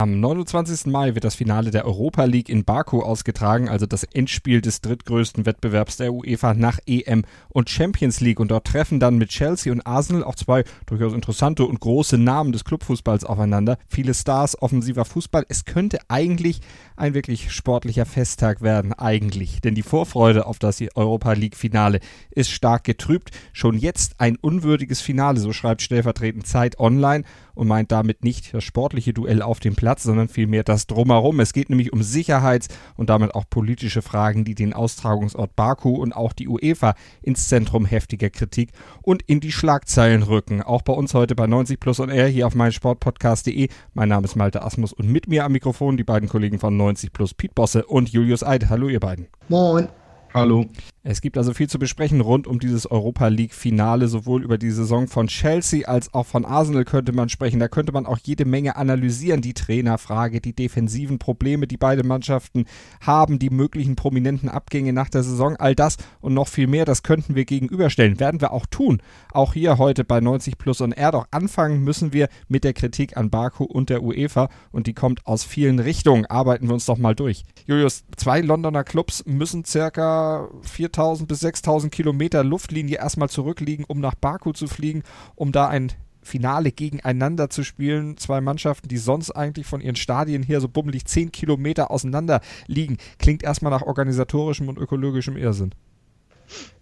Am 29. Mai wird das Finale der Europa League in Baku ausgetragen, also das Endspiel des drittgrößten Wettbewerbs der UEFA nach EM und Champions League. Und dort treffen dann mit Chelsea und Arsenal auch zwei durchaus interessante und große Namen des Clubfußballs aufeinander. Viele Stars, offensiver Fußball. Es könnte eigentlich ein wirklich sportlicher Festtag werden, eigentlich. Denn die Vorfreude auf das Europa League Finale ist stark getrübt. Schon jetzt ein unwürdiges Finale, so schreibt stellvertretend Zeit online und meint damit nicht das sportliche Duell auf dem Platz, sondern vielmehr das Drumherum. Es geht nämlich um Sicherheits- und damit auch politische Fragen, die den Austragungsort Baku und auch die UEFA ins Zentrum heftiger Kritik und in die Schlagzeilen rücken. Auch bei uns heute bei 90 Plus und R hier auf meinsportpodcast.de. Mein Name ist Malte Asmus und mit mir am Mikrofon die beiden Kollegen von 90 Plus, Piet Bosse und Julius Eid. Hallo ihr beiden. Moin. Hallo. Es gibt also viel zu besprechen rund um dieses Europa League Finale, sowohl über die Saison von Chelsea als auch von Arsenal könnte man sprechen. Da könnte man auch jede Menge analysieren, die Trainerfrage, die defensiven Probleme, die beide Mannschaften haben, die möglichen prominenten Abgänge nach der Saison, all das und noch viel mehr, das könnten wir gegenüberstellen. Werden wir auch tun. Auch hier heute bei 90 Plus und R. Doch anfangen müssen wir mit der Kritik an Baku und der UEFA und die kommt aus vielen Richtungen. Arbeiten wir uns doch mal durch. Julius, zwei Londoner Clubs müssen circa 4000 bis 6000 Kilometer Luftlinie erstmal zurückliegen, um nach Baku zu fliegen, um da ein Finale gegeneinander zu spielen. Zwei Mannschaften, die sonst eigentlich von ihren Stadien hier so bummelig 10 Kilometer auseinander liegen. Klingt erstmal nach organisatorischem und ökologischem Irrsinn.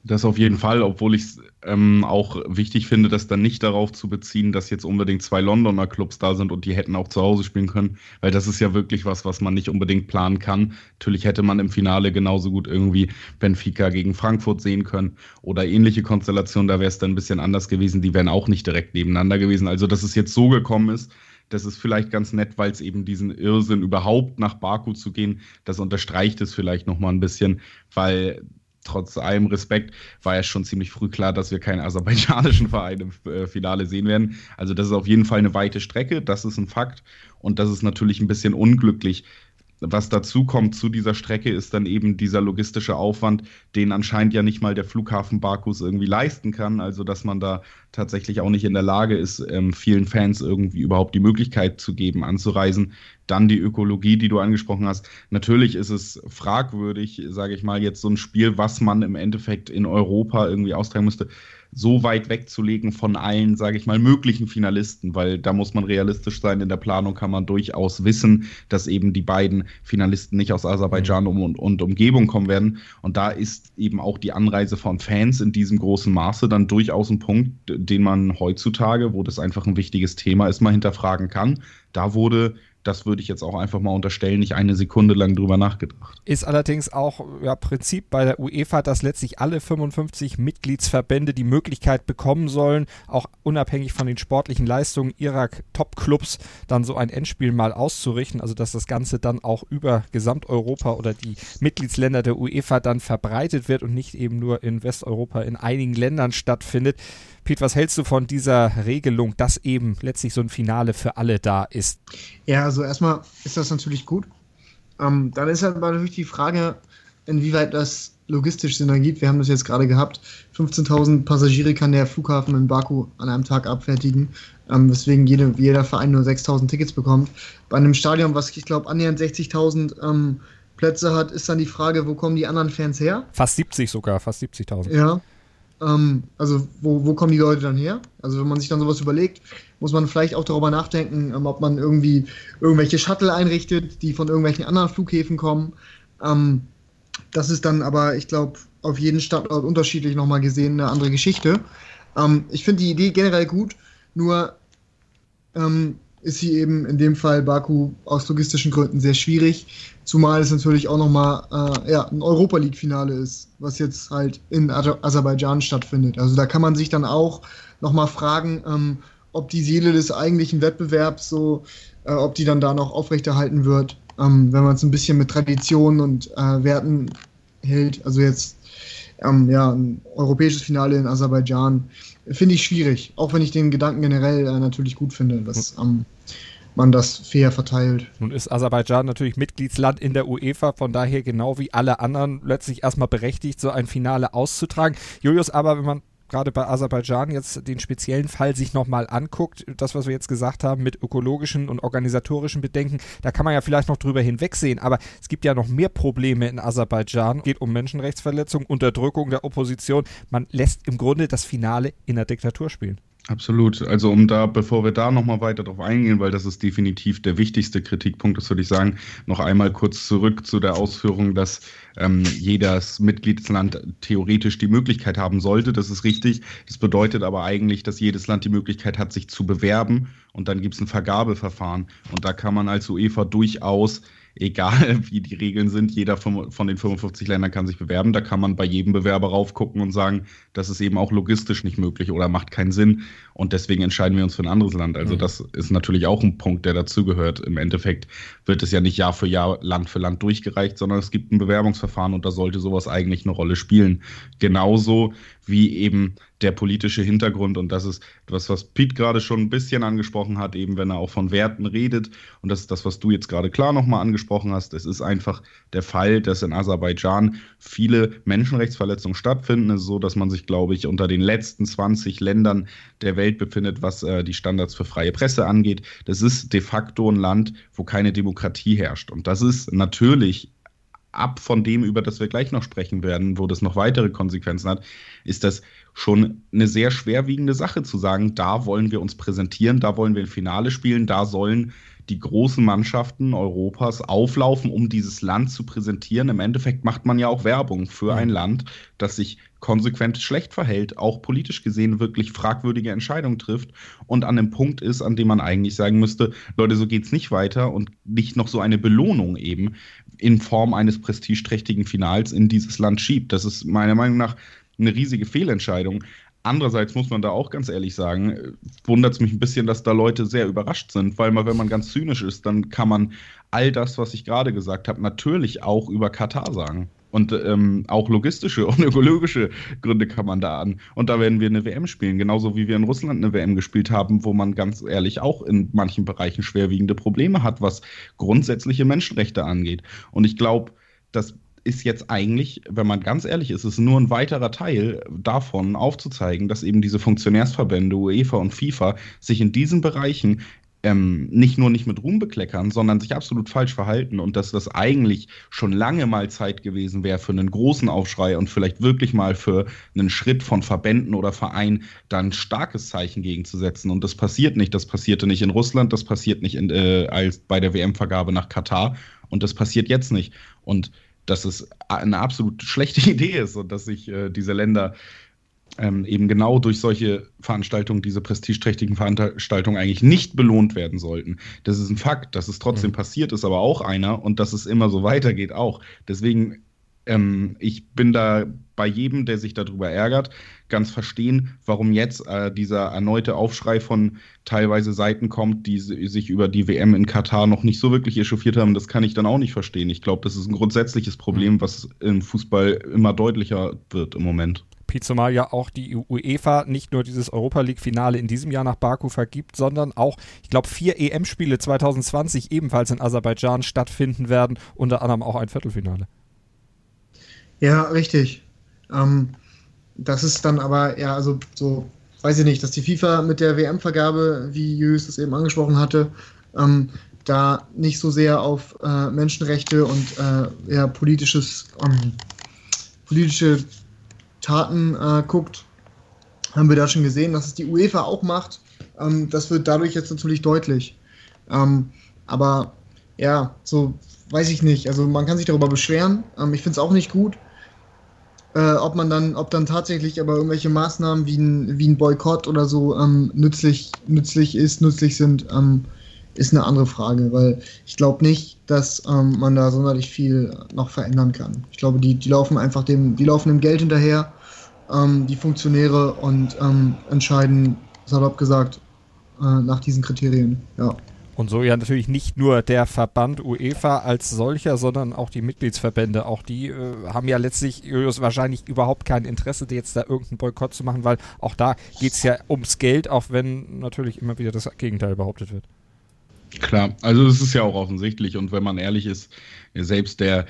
Das auf jeden Fall, obwohl ich es ähm, auch wichtig finde, das dann nicht darauf zu beziehen, dass jetzt unbedingt zwei Londoner Clubs da sind und die hätten auch zu Hause spielen können, weil das ist ja wirklich was, was man nicht unbedingt planen kann. Natürlich hätte man im Finale genauso gut irgendwie Benfica gegen Frankfurt sehen können oder ähnliche Konstellationen, da wäre es dann ein bisschen anders gewesen, die wären auch nicht direkt nebeneinander gewesen. Also, dass es jetzt so gekommen ist, das ist vielleicht ganz nett, weil es eben diesen Irrsinn überhaupt nach Baku zu gehen, das unterstreicht es vielleicht nochmal ein bisschen, weil trotz allem Respekt war ja schon ziemlich früh klar, dass wir keinen aserbaidschanischen Verein im äh, Finale sehen werden. Also das ist auf jeden Fall eine weite Strecke, das ist ein Fakt. Und das ist natürlich ein bisschen unglücklich, was dazu kommt zu dieser Strecke, ist dann eben dieser logistische Aufwand, den anscheinend ja nicht mal der Flughafen Bakus irgendwie leisten kann. Also, dass man da tatsächlich auch nicht in der Lage ist, ähm, vielen Fans irgendwie überhaupt die Möglichkeit zu geben, anzureisen. Dann die Ökologie, die du angesprochen hast. Natürlich ist es fragwürdig, sage ich mal, jetzt so ein Spiel, was man im Endeffekt in Europa irgendwie austragen müsste so weit wegzulegen von allen, sage ich mal, möglichen Finalisten, weil da muss man realistisch sein. In der Planung kann man durchaus wissen, dass eben die beiden Finalisten nicht aus Aserbaidschan mhm. und, und Umgebung kommen werden. Und da ist eben auch die Anreise von Fans in diesem großen Maße dann durchaus ein Punkt, den man heutzutage, wo das einfach ein wichtiges Thema ist, mal hinterfragen kann. Da wurde das würde ich jetzt auch einfach mal unterstellen, nicht eine Sekunde lang drüber nachgedacht. Ist allerdings auch ja, Prinzip bei der UEFA, dass letztlich alle 55 Mitgliedsverbände die Möglichkeit bekommen sollen, auch unabhängig von den sportlichen Leistungen ihrer Top-Clubs dann so ein Endspiel mal auszurichten. Also dass das Ganze dann auch über Gesamteuropa oder die Mitgliedsländer der UEFA dann verbreitet wird und nicht eben nur in Westeuropa in einigen Ländern stattfindet. Pete, was hältst du von dieser Regelung, dass eben letztlich so ein Finale für alle da ist? Ja, also erstmal ist das natürlich gut. Ähm, dann ist aber natürlich die Frage, inwieweit das logistisch Sinn ergibt. Wir haben das jetzt gerade gehabt. 15.000 Passagiere kann der Flughafen in Baku an einem Tag abfertigen, ähm, weswegen jede, jeder Verein nur 6.000 Tickets bekommt. Bei einem Stadion, was ich glaube annähernd 60.000 ähm, Plätze hat, ist dann die Frage, wo kommen die anderen Fans her? Fast 70 sogar, fast 70.000. Ja. Ähm, also wo, wo kommen die Leute dann her? Also wenn man sich dann sowas überlegt, muss man vielleicht auch darüber nachdenken, ähm, ob man irgendwie irgendwelche Shuttle einrichtet, die von irgendwelchen anderen Flughäfen kommen. Ähm, das ist dann aber, ich glaube, auf jeden Standort unterschiedlich nochmal gesehen eine andere Geschichte. Ähm, ich finde die Idee generell gut, nur ähm, ist sie eben in dem Fall Baku aus logistischen Gründen sehr schwierig. Zumal es natürlich auch nochmal äh, ja, ein Europa League-Finale ist, was jetzt halt in Aserbaidschan stattfindet. Also da kann man sich dann auch nochmal fragen, ähm, ob die Seele des eigentlichen Wettbewerbs so, äh, ob die dann da noch aufrechterhalten wird, ähm, wenn man es ein bisschen mit Tradition und äh, Werten hält. Also jetzt ähm, ja, ein europäisches Finale in Aserbaidschan finde ich schwierig, auch wenn ich den Gedanken generell äh, natürlich gut finde, dass, ähm, man das fair verteilt. Nun ist Aserbaidschan natürlich Mitgliedsland in der UEFA, von daher genau wie alle anderen letztlich erstmal berechtigt, so ein Finale auszutragen. Julius, aber wenn man gerade bei Aserbaidschan jetzt den speziellen Fall sich nochmal anguckt, das, was wir jetzt gesagt haben mit ökologischen und organisatorischen Bedenken, da kann man ja vielleicht noch drüber hinwegsehen, aber es gibt ja noch mehr Probleme in Aserbaidschan. Es geht um Menschenrechtsverletzung, Unterdrückung der Opposition. Man lässt im Grunde das Finale in der Diktatur spielen. Absolut. Also um da, bevor wir da nochmal weiter drauf eingehen, weil das ist definitiv der wichtigste Kritikpunkt, das würde ich sagen, noch einmal kurz zurück zu der Ausführung, dass ähm, jedes Mitgliedsland theoretisch die Möglichkeit haben sollte. Das ist richtig. Das bedeutet aber eigentlich, dass jedes Land die Möglichkeit hat, sich zu bewerben und dann gibt es ein Vergabeverfahren. Und da kann man als UEFA durchaus egal wie die Regeln sind, jeder von, von, den 55 Ländern kann sich bewerben. Da kann man bei jedem Bewerber raufgucken und sagen, das ist eben auch logistisch nicht möglich oder macht keinen Sinn. Und deswegen entscheiden wir uns für ein anderes Land. Also mhm. das ist natürlich auch ein Punkt, der dazugehört. Im Endeffekt wird es ja nicht Jahr für Jahr, Land für Land durchgereicht, sondern es gibt ein Bewerbungsverfahren und da sollte sowas eigentlich eine Rolle spielen. Genauso wie eben der politische Hintergrund. Und das ist das, was Pete gerade schon ein bisschen angesprochen hat, eben wenn er auch von Werten redet. Und das ist das, was du jetzt gerade klar nochmal angesprochen hast. Es ist einfach der Fall, dass in Aserbaidschan viele Menschenrechtsverletzungen stattfinden. Es ist so, dass man sich, glaube ich, unter den letzten 20 Ländern der Welt befindet, was äh, die Standards für freie Presse angeht. Das ist de facto ein Land, wo keine Demokratie herrscht. Und das ist natürlich ab von dem, über das wir gleich noch sprechen werden, wo das noch weitere Konsequenzen hat, ist das schon eine sehr schwerwiegende Sache zu sagen, da wollen wir uns präsentieren, da wollen wir ein Finale spielen, da sollen die großen Mannschaften Europas auflaufen, um dieses Land zu präsentieren. Im Endeffekt macht man ja auch Werbung für ein Land, das sich konsequent schlecht verhält, auch politisch gesehen wirklich fragwürdige Entscheidungen trifft und an dem Punkt ist, an dem man eigentlich sagen müsste, Leute, so geht's nicht weiter und nicht noch so eine Belohnung eben in Form eines prestigeträchtigen Finals in dieses Land schiebt. Das ist meiner Meinung nach eine riesige Fehlentscheidung. Andererseits muss man da auch ganz ehrlich sagen, wundert es mich ein bisschen, dass da Leute sehr überrascht sind, weil man, wenn man ganz zynisch ist, dann kann man all das, was ich gerade gesagt habe, natürlich auch über Katar sagen. Und ähm, auch logistische und ökologische Gründe kann man da an. Und da werden wir eine WM spielen, genauso wie wir in Russland eine WM gespielt haben, wo man ganz ehrlich auch in manchen Bereichen schwerwiegende Probleme hat, was grundsätzliche Menschenrechte angeht. Und ich glaube, das ist jetzt eigentlich, wenn man ganz ehrlich ist, ist nur ein weiterer Teil davon aufzuzeigen, dass eben diese Funktionärsverbände UEFA und FIFA sich in diesen Bereichen ähm, nicht nur nicht mit Ruhm bekleckern, sondern sich absolut falsch verhalten und dass das eigentlich schon lange mal Zeit gewesen wäre für einen großen Aufschrei und vielleicht wirklich mal für einen Schritt von Verbänden oder Vereinen da ein starkes Zeichen gegenzusetzen. Und das passiert nicht. Das passierte nicht in Russland, das passiert nicht in, äh, als bei der WM-Vergabe nach Katar und das passiert jetzt nicht. Und dass es eine absolut schlechte Idee ist und dass sich äh, diese Länder ähm, eben genau durch solche Veranstaltungen, diese prestigeträchtigen Veranstaltungen eigentlich nicht belohnt werden sollten. Das ist ein Fakt, dass es trotzdem mhm. passiert ist, aber auch einer und dass es immer so weitergeht auch. Deswegen, ähm, ich bin da bei jedem, der sich darüber ärgert, ganz verstehen, warum jetzt äh, dieser erneute Aufschrei von teilweise Seiten kommt, die sich über die WM in Katar noch nicht so wirklich echauffiert haben. Das kann ich dann auch nicht verstehen. Ich glaube, das ist ein grundsätzliches Problem, mhm. was im Fußball immer deutlicher wird im Moment. Zumal ja auch die UEFA nicht nur dieses Europa League-Finale in diesem Jahr nach Baku vergibt, sondern auch, ich glaube, vier EM-Spiele 2020 ebenfalls in Aserbaidschan stattfinden werden, unter anderem auch ein Viertelfinale. Ja, richtig. Ähm, das ist dann aber, ja, also so, weiß ich nicht, dass die FIFA mit der WM-Vergabe, wie Jüs es eben angesprochen hatte, ähm, da nicht so sehr auf äh, Menschenrechte und äh, ja, politisches, ähm, politische Taten äh, guckt, haben wir da schon gesehen, dass es die UEFA auch macht. Ähm, das wird dadurch jetzt natürlich deutlich. Ähm, aber ja, so weiß ich nicht. Also man kann sich darüber beschweren. Ähm, ich finde es auch nicht gut. Äh, ob man dann, ob dann tatsächlich aber irgendwelche Maßnahmen wie ein, wie ein Boykott oder so ähm, nützlich, nützlich ist, nützlich sind, ähm, ist eine andere Frage, weil ich glaube nicht, dass ähm, man da sonderlich viel noch verändern kann. Ich glaube, die, die laufen einfach dem, die laufen dem Geld hinterher, ähm, die Funktionäre und ähm, entscheiden, salopp gesagt, äh, nach diesen Kriterien. Ja. Und so ja natürlich nicht nur der Verband UEFA als solcher, sondern auch die Mitgliedsverbände. Auch die äh, haben ja letztlich Julius, wahrscheinlich überhaupt kein Interesse, jetzt da irgendeinen Boykott zu machen, weil auch da geht es ja ums Geld, auch wenn natürlich immer wieder das Gegenteil behauptet wird. Klar, also es ist ja auch offensichtlich und wenn man ehrlich ist, selbst der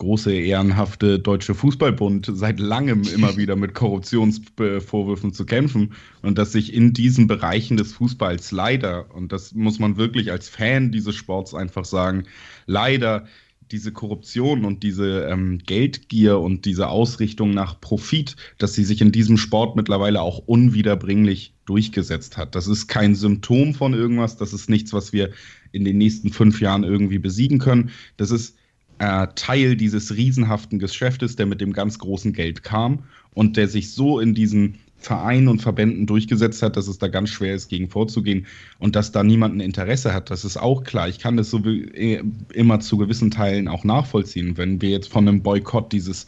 große ehrenhafte Deutsche Fußballbund seit langem immer wieder mit Korruptionsvorwürfen zu kämpfen und dass sich in diesen Bereichen des Fußballs leider, und das muss man wirklich als Fan dieses Sports einfach sagen, leider diese Korruption und diese ähm, Geldgier und diese Ausrichtung nach Profit, dass sie sich in diesem Sport mittlerweile auch unwiederbringlich durchgesetzt hat. Das ist kein Symptom von irgendwas, das ist nichts, was wir in den nächsten fünf Jahren irgendwie besiegen können. Das ist äh, Teil dieses riesenhaften Geschäftes, der mit dem ganz großen Geld kam und der sich so in diesen Vereinen und Verbänden durchgesetzt hat, dass es da ganz schwer ist, gegen vorzugehen und dass da niemand ein Interesse hat. Das ist auch klar. Ich kann das so äh, immer zu gewissen Teilen auch nachvollziehen. Wenn wir jetzt von einem Boykott dieses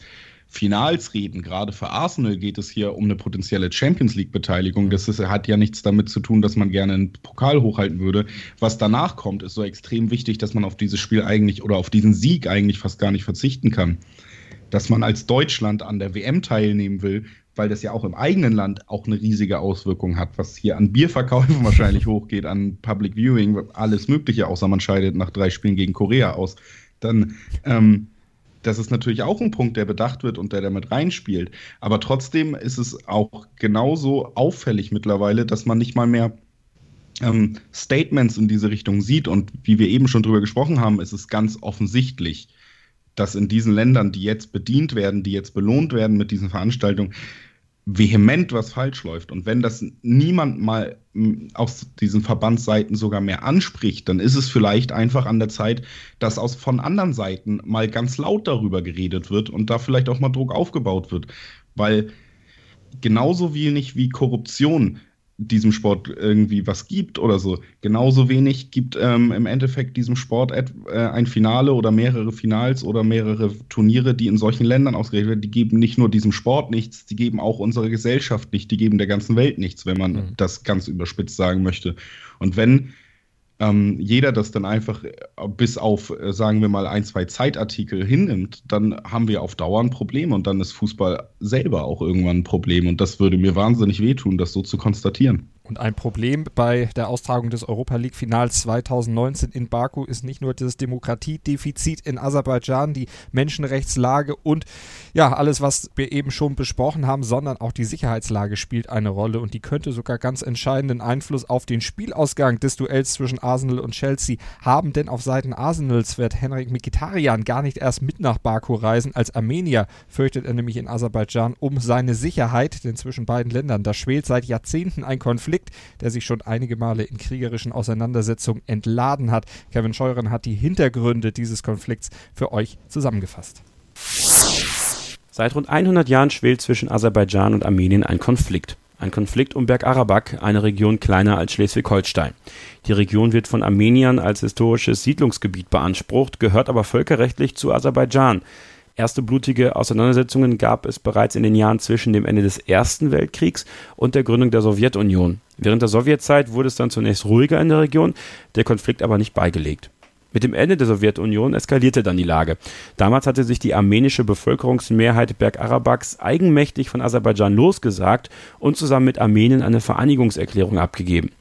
Finals reden, gerade für Arsenal geht es hier um eine potenzielle Champions League-Beteiligung. Das ist, hat ja nichts damit zu tun, dass man gerne einen Pokal hochhalten würde. Was danach kommt, ist so extrem wichtig, dass man auf dieses Spiel eigentlich oder auf diesen Sieg eigentlich fast gar nicht verzichten kann. Dass man als Deutschland an der WM teilnehmen will, weil das ja auch im eigenen Land auch eine riesige Auswirkung hat, was hier an Bierverkäufen wahrscheinlich hochgeht, an Public Viewing, alles Mögliche, außer man scheidet nach drei Spielen gegen Korea aus. Dann, ähm, das ist natürlich auch ein Punkt, der bedacht wird und der damit reinspielt. Aber trotzdem ist es auch genauso auffällig mittlerweile, dass man nicht mal mehr ähm, Statements in diese Richtung sieht. Und wie wir eben schon drüber gesprochen haben, ist es ganz offensichtlich, dass in diesen Ländern, die jetzt bedient werden, die jetzt belohnt werden mit diesen Veranstaltungen, vehement was falsch läuft. Und wenn das niemand mal aus diesen Verbandsseiten sogar mehr anspricht, dann ist es vielleicht einfach an der Zeit, dass aus von anderen Seiten mal ganz laut darüber geredet wird und da vielleicht auch mal Druck aufgebaut wird. Weil genauso wenig wie Korruption diesem Sport irgendwie was gibt oder so. Genauso wenig gibt ähm, im Endeffekt diesem Sport äh, ein Finale oder mehrere Finals oder mehrere Turniere, die in solchen Ländern ausgerichtet werden. Die geben nicht nur diesem Sport nichts, die geben auch unserer Gesellschaft nicht, die geben der ganzen Welt nichts, wenn man mhm. das ganz überspitzt sagen möchte. Und wenn ähm, jeder das dann einfach äh, bis auf, äh, sagen wir mal, ein, zwei Zeitartikel hinnimmt, dann haben wir auf Dauer ein Problem und dann ist Fußball selber auch irgendwann ein Problem. Und das würde mir wahnsinnig wehtun, das so zu konstatieren. Und ein Problem bei der Austragung des Europa League Finals 2019 in Baku ist nicht nur das Demokratiedefizit in Aserbaidschan, die Menschenrechtslage und ja, alles, was wir eben schon besprochen haben, sondern auch die Sicherheitslage spielt eine Rolle. Und die könnte sogar ganz entscheidenden Einfluss auf den Spielausgang des Duells zwischen Arsenal und Chelsea haben, denn auf Seiten Arsenals wird Henrik Mikitarian gar nicht erst mit nach Baku reisen. Als Armenier fürchtet er nämlich in Aserbaidschan um seine Sicherheit, denn zwischen beiden Ländern, da schwelt seit Jahrzehnten ein Konflikt Konflikt, der sich schon einige Male in kriegerischen Auseinandersetzungen entladen hat. Kevin Scheuren hat die Hintergründe dieses Konflikts für euch zusammengefasst. Seit rund 100 Jahren schwelt zwischen Aserbaidschan und Armenien ein Konflikt. Ein Konflikt um Bergarabak, eine Region kleiner als Schleswig-Holstein. Die Region wird von Armeniern als historisches Siedlungsgebiet beansprucht, gehört aber völkerrechtlich zu Aserbaidschan. Erste blutige Auseinandersetzungen gab es bereits in den Jahren zwischen dem Ende des Ersten Weltkriegs und der Gründung der Sowjetunion. Während der Sowjetzeit wurde es dann zunächst ruhiger in der Region, der Konflikt aber nicht beigelegt. Mit dem Ende der Sowjetunion eskalierte dann die Lage. Damals hatte sich die armenische Bevölkerungsmehrheit Bergarabaks eigenmächtig von Aserbaidschan losgesagt und zusammen mit Armenien eine Vereinigungserklärung abgegeben.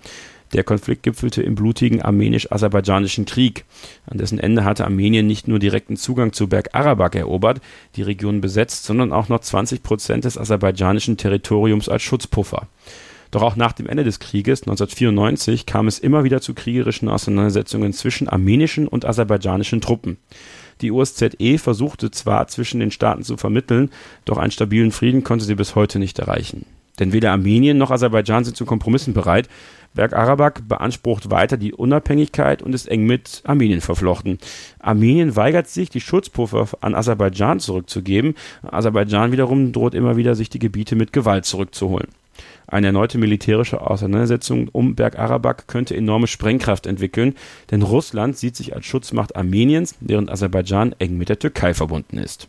Der Konflikt gipfelte im blutigen armenisch-aserbaidschanischen Krieg. An dessen Ende hatte Armenien nicht nur direkten Zugang zu Bergarabak erobert, die Region besetzt, sondern auch noch 20 Prozent des aserbaidschanischen Territoriums als Schutzpuffer. Doch auch nach dem Ende des Krieges 1994 kam es immer wieder zu kriegerischen Auseinandersetzungen zwischen armenischen und aserbaidschanischen Truppen. Die OSZE versuchte zwar zwischen den Staaten zu vermitteln, doch einen stabilen Frieden konnte sie bis heute nicht erreichen. Denn weder Armenien noch Aserbaidschan sind zu Kompromissen bereit Bergarabak beansprucht weiter die Unabhängigkeit und ist eng mit Armenien verflochten. Armenien weigert sich, die Schutzpuffer an Aserbaidschan zurückzugeben. Aserbaidschan wiederum droht immer wieder, sich die Gebiete mit Gewalt zurückzuholen. Eine erneute militärische Auseinandersetzung um Bergarabak könnte enorme Sprengkraft entwickeln, denn Russland sieht sich als Schutzmacht Armeniens, während Aserbaidschan eng mit der Türkei verbunden ist.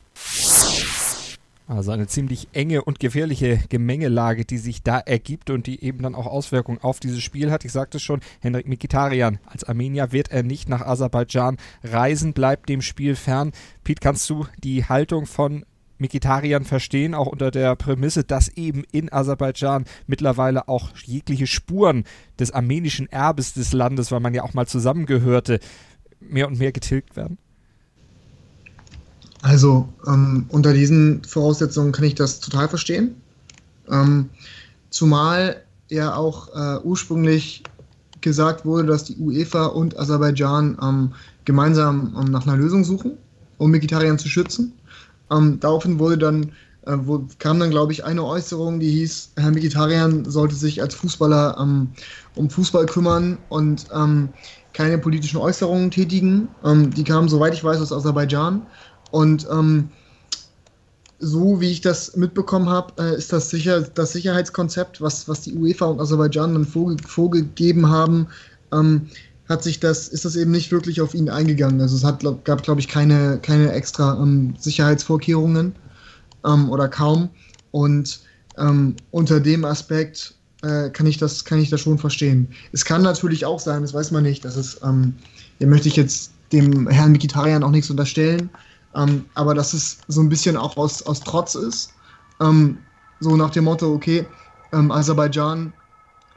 Also eine ziemlich enge und gefährliche Gemengelage, die sich da ergibt und die eben dann auch Auswirkungen auf dieses Spiel hat. Ich sagte es schon, Henrik Mikitarian als Armenier wird er nicht nach Aserbaidschan reisen, bleibt dem Spiel fern. Piet, kannst du die Haltung von Mikitarian verstehen, auch unter der Prämisse, dass eben in Aserbaidschan mittlerweile auch jegliche Spuren des armenischen Erbes des Landes, weil man ja auch mal zusammengehörte, mehr und mehr getilgt werden? Also ähm, unter diesen Voraussetzungen kann ich das total verstehen. Ähm, zumal ja auch äh, ursprünglich gesagt wurde, dass die UEFA und Aserbaidschan ähm, gemeinsam ähm, nach einer Lösung suchen, um Vegetarier zu schützen. Ähm, daraufhin wurde dann, äh, wo, kam dann, glaube ich, eine Äußerung, die hieß, Herr Vegetarian sollte sich als Fußballer ähm, um Fußball kümmern und keine politischen Äußerungen tätigen. Die kamen, soweit ich weiß, aus Aserbaidschan. Und so wie ich das mitbekommen habe, äh, ist das sicher das Sicherheitskonzept, was, was die UEFA und Aserbaidschan dann vorge vorgegeben haben, ähm, hat sich das, ist das eben nicht wirklich auf ihn eingegangen. Also es hat, glaub, gab, glaube ich, keine, keine extra ähm, Sicherheitsvorkehrungen ähm, oder kaum. Und ähm, unter dem Aspekt äh, kann, ich das, kann ich das schon verstehen. Es kann natürlich auch sein, das weiß man nicht, dass es, ähm, hier möchte ich jetzt dem Herrn Mikitarian auch nichts unterstellen, ähm, aber dass es so ein bisschen auch aus, aus Trotz ist. Ähm, so nach dem Motto, okay, ähm, Aserbaidschan,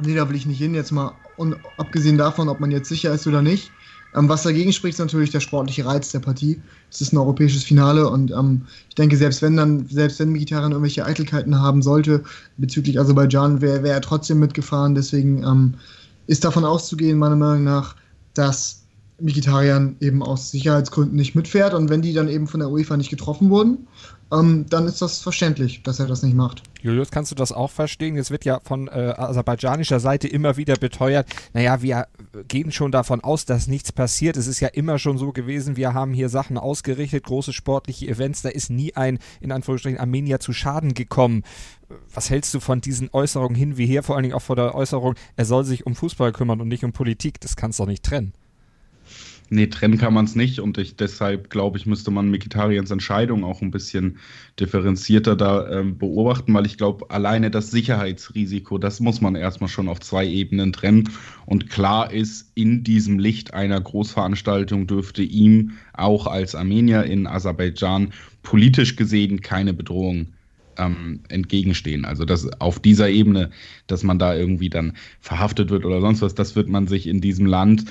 nee, da will ich nicht hin, jetzt mal und abgesehen davon, ob man jetzt sicher ist oder nicht. Ähm, was dagegen spricht, ist natürlich der sportliche Reiz der Partie. Es ist ein europäisches Finale und ähm, ich denke, selbst wenn dann, selbst wenn Mkhitaryan irgendwelche Eitelkeiten haben sollte bezüglich Aserbaidschan, wäre wär er trotzdem mitgefahren. Deswegen ähm, ist davon auszugehen, meiner Meinung nach, dass Mikitarian eben aus Sicherheitsgründen nicht mitfährt und wenn die dann eben von der UEFA nicht getroffen wurden, ähm, dann ist das verständlich, dass er das nicht macht. Julius, kannst du das auch verstehen? Jetzt wird ja von äh, aserbaidschanischer Seite immer wieder beteuert, naja, wir gehen schon davon aus, dass nichts passiert. Es ist ja immer schon so gewesen, wir haben hier Sachen ausgerichtet, große sportliche Events, da ist nie ein, in Anführungsstrichen, Armenier zu Schaden gekommen. Was hältst du von diesen Äußerungen hin wie her, vor allen Dingen auch von der Äußerung, er soll sich um Fußball kümmern und nicht um Politik? Das kannst du doch nicht trennen. Nee, trennen kann man es nicht und ich, deshalb glaube ich, müsste man Mikitarians Entscheidung auch ein bisschen differenzierter da ähm, beobachten, weil ich glaube, alleine das Sicherheitsrisiko, das muss man erstmal schon auf zwei Ebenen trennen. Und klar ist, in diesem Licht einer Großveranstaltung dürfte ihm auch als Armenier in Aserbaidschan politisch gesehen keine Bedrohung ähm, entgegenstehen. Also das auf dieser Ebene, dass man da irgendwie dann verhaftet wird oder sonst was, das wird man sich in diesem Land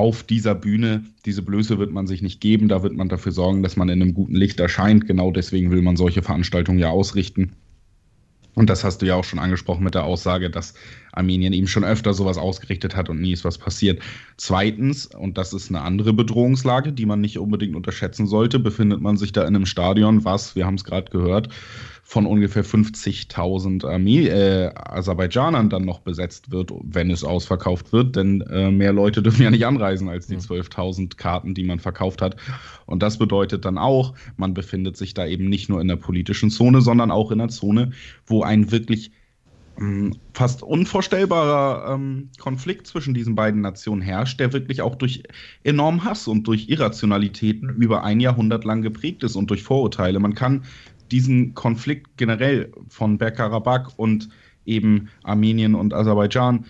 auf dieser Bühne, diese Blöße wird man sich nicht geben, da wird man dafür sorgen, dass man in einem guten Licht erscheint. Genau deswegen will man solche Veranstaltungen ja ausrichten. Und das hast du ja auch schon angesprochen mit der Aussage, dass Armenien eben schon öfter sowas ausgerichtet hat und nie ist was passiert. Zweitens, und das ist eine andere Bedrohungslage, die man nicht unbedingt unterschätzen sollte, befindet man sich da in einem Stadion, was, wir haben es gerade gehört, von ungefähr 50.000 äh, Aserbaidschanern dann noch besetzt wird, wenn es ausverkauft wird, denn äh, mehr Leute dürfen ja nicht anreisen als die 12.000 Karten, die man verkauft hat. Und das bedeutet dann auch, man befindet sich da eben nicht nur in der politischen Zone, sondern auch in einer Zone, wo ein wirklich ähm, fast unvorstellbarer ähm, Konflikt zwischen diesen beiden Nationen herrscht, der wirklich auch durch enormen Hass und durch Irrationalitäten über ein Jahrhundert lang geprägt ist und durch Vorurteile. Man kann diesen Konflikt generell von Bergkarabakh und eben Armenien und Aserbaidschan,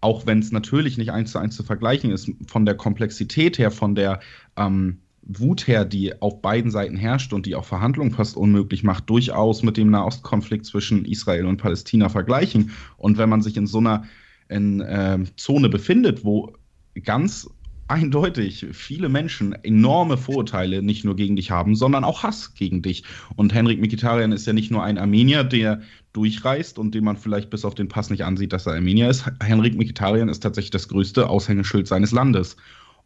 auch wenn es natürlich nicht eins zu eins zu vergleichen ist, von der Komplexität her, von der ähm, Wut her, die auf beiden Seiten herrscht und die auch Verhandlungen fast unmöglich macht, durchaus mit dem Nahostkonflikt zwischen Israel und Palästina vergleichen. Und wenn man sich in so einer in, äh, Zone befindet, wo ganz eindeutig viele Menschen enorme Vorurteile nicht nur gegen dich haben, sondern auch Hass gegen dich. Und Henrik Mikitarian ist ja nicht nur ein Armenier, der durchreist und den man vielleicht bis auf den Pass nicht ansieht, dass er Armenier ist. Henrik Mikitarian ist tatsächlich das größte Aushängeschild seines Landes.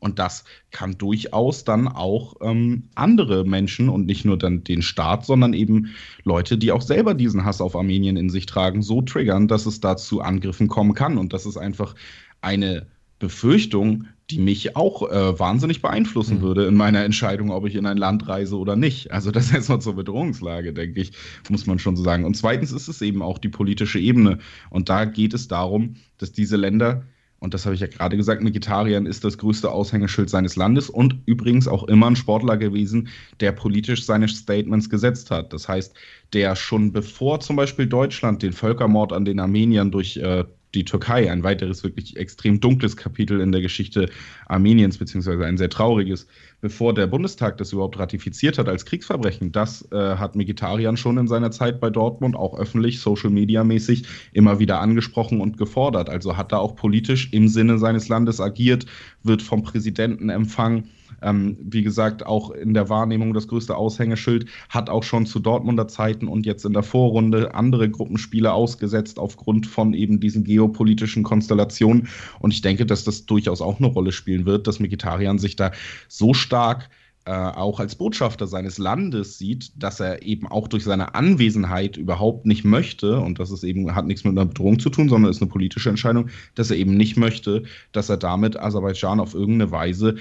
Und das kann durchaus dann auch ähm, andere Menschen und nicht nur dann den Staat, sondern eben Leute, die auch selber diesen Hass auf Armenien in sich tragen, so triggern, dass es da zu Angriffen kommen kann. Und das ist einfach eine Befürchtung, die mich auch äh, wahnsinnig beeinflussen mhm. würde in meiner Entscheidung, ob ich in ein Land reise oder nicht. Also das ist erstmal zur Bedrohungslage, denke ich, muss man schon so sagen. Und zweitens ist es eben auch die politische Ebene. Und da geht es darum, dass diese Länder, und das habe ich ja gerade gesagt, Vegetariern ist das größte Aushängeschild seines Landes und übrigens auch immer ein Sportler gewesen, der politisch seine Statements gesetzt hat. Das heißt, der schon bevor zum Beispiel Deutschland den Völkermord an den Armeniern durch äh, die Türkei, ein weiteres wirklich extrem dunkles Kapitel in der Geschichte Armeniens, beziehungsweise ein sehr trauriges, bevor der Bundestag das überhaupt ratifiziert hat als Kriegsverbrechen. Das äh, hat Migitarian schon in seiner Zeit bei Dortmund auch öffentlich, Social Media mäßig immer wieder angesprochen und gefordert. Also hat er auch politisch im Sinne seines Landes agiert, wird vom Präsidenten empfangen ähm, wie gesagt, auch in der Wahrnehmung das größte Aushängeschild, hat auch schon zu Dortmunder Zeiten und jetzt in der Vorrunde andere Gruppenspiele ausgesetzt aufgrund von eben diesen geopolitischen Konstellationen. Und ich denke, dass das durchaus auch eine Rolle spielen wird, dass Vegetarian sich da so stark äh, auch als Botschafter seines Landes sieht, dass er eben auch durch seine Anwesenheit überhaupt nicht möchte, und das ist eben, hat nichts mit einer Bedrohung zu tun, sondern ist eine politische Entscheidung, dass er eben nicht möchte, dass er damit Aserbaidschan auf irgendeine Weise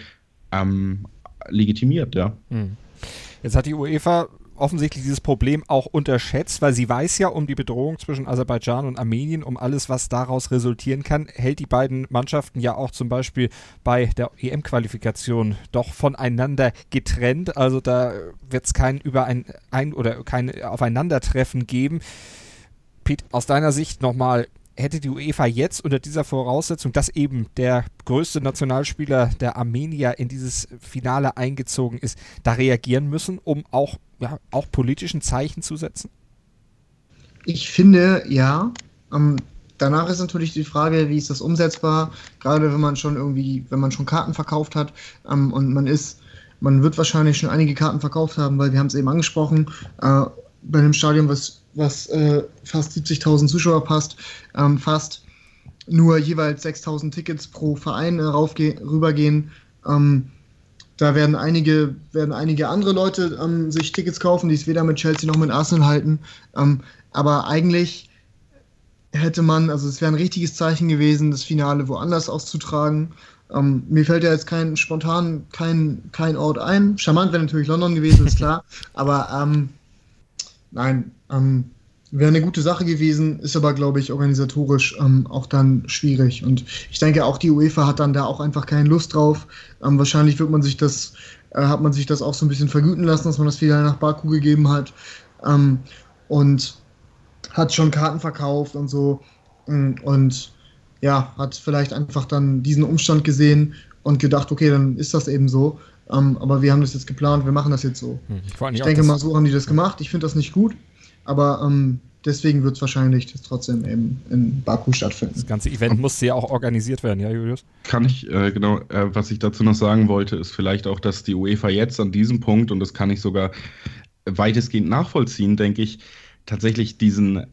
ähm, legitimiert, ja. Hm. Jetzt hat die UEFA offensichtlich dieses Problem auch unterschätzt, weil sie weiß ja um die Bedrohung zwischen Aserbaidschan und Armenien, um alles, was daraus resultieren kann, hält die beiden Mannschaften ja auch zum Beispiel bei der EM-Qualifikation doch voneinander getrennt. Also da wird es kein Überein ein oder kein Aufeinandertreffen geben. Pete, aus deiner Sicht nochmal, hätte die UEFA jetzt unter dieser Voraussetzung, dass eben der größte Nationalspieler der Armenier in dieses Finale eingezogen ist, da reagieren müssen, um auch, ja, auch politischen Zeichen zu setzen? Ich finde, ja. Ähm, danach ist natürlich die Frage, wie ist das umsetzbar, gerade wenn man schon irgendwie, wenn man schon Karten verkauft hat ähm, und man ist, man wird wahrscheinlich schon einige Karten verkauft haben, weil wir haben es eben angesprochen, äh, bei einem Stadion, was was äh, fast 70.000 Zuschauer passt, ähm, fast nur jeweils 6.000 Tickets pro Verein äh, rübergehen. Ähm, da werden einige, werden einige andere Leute ähm, sich Tickets kaufen, die es weder mit Chelsea noch mit Arsenal halten. Ähm, aber eigentlich hätte man, also es wäre ein richtiges Zeichen gewesen, das Finale woanders auszutragen. Ähm, mir fällt ja jetzt kein spontan kein, kein Ort ein. Charmant wäre natürlich London gewesen, ist klar. aber ähm, nein, ähm, wäre eine gute Sache gewesen, ist aber, glaube ich, organisatorisch ähm, auch dann schwierig. Und ich denke, auch die UEFA hat dann da auch einfach keine Lust drauf. Ähm, wahrscheinlich wird man sich das, äh, hat man sich das auch so ein bisschen vergüten lassen, dass man das wieder nach Baku gegeben hat. Ähm, und hat schon Karten verkauft und so. Mm, und ja, hat vielleicht einfach dann diesen Umstand gesehen und gedacht, okay, dann ist das eben so. Ähm, aber wir haben das jetzt geplant, wir machen das jetzt so. Hm, ich denke mal, so haben die das gemacht. Ich finde das nicht gut. Aber ähm, deswegen wird es wahrscheinlich trotzdem eben in Baku stattfinden. Das ganze Event musste ja auch organisiert werden, ja, Julius? Kann ich, äh, genau, äh, was ich dazu noch sagen wollte, ist vielleicht auch, dass die UEFA jetzt an diesem Punkt, und das kann ich sogar weitestgehend nachvollziehen, denke ich, tatsächlich diesen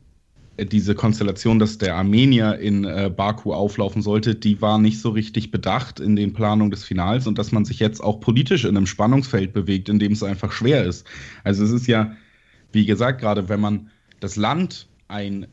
äh, diese Konstellation, dass der Armenier in äh, Baku auflaufen sollte, die war nicht so richtig bedacht in den Planungen des Finals und dass man sich jetzt auch politisch in einem Spannungsfeld bewegt, in dem es einfach schwer ist. Also es ist ja wie gesagt, gerade wenn man das Land ein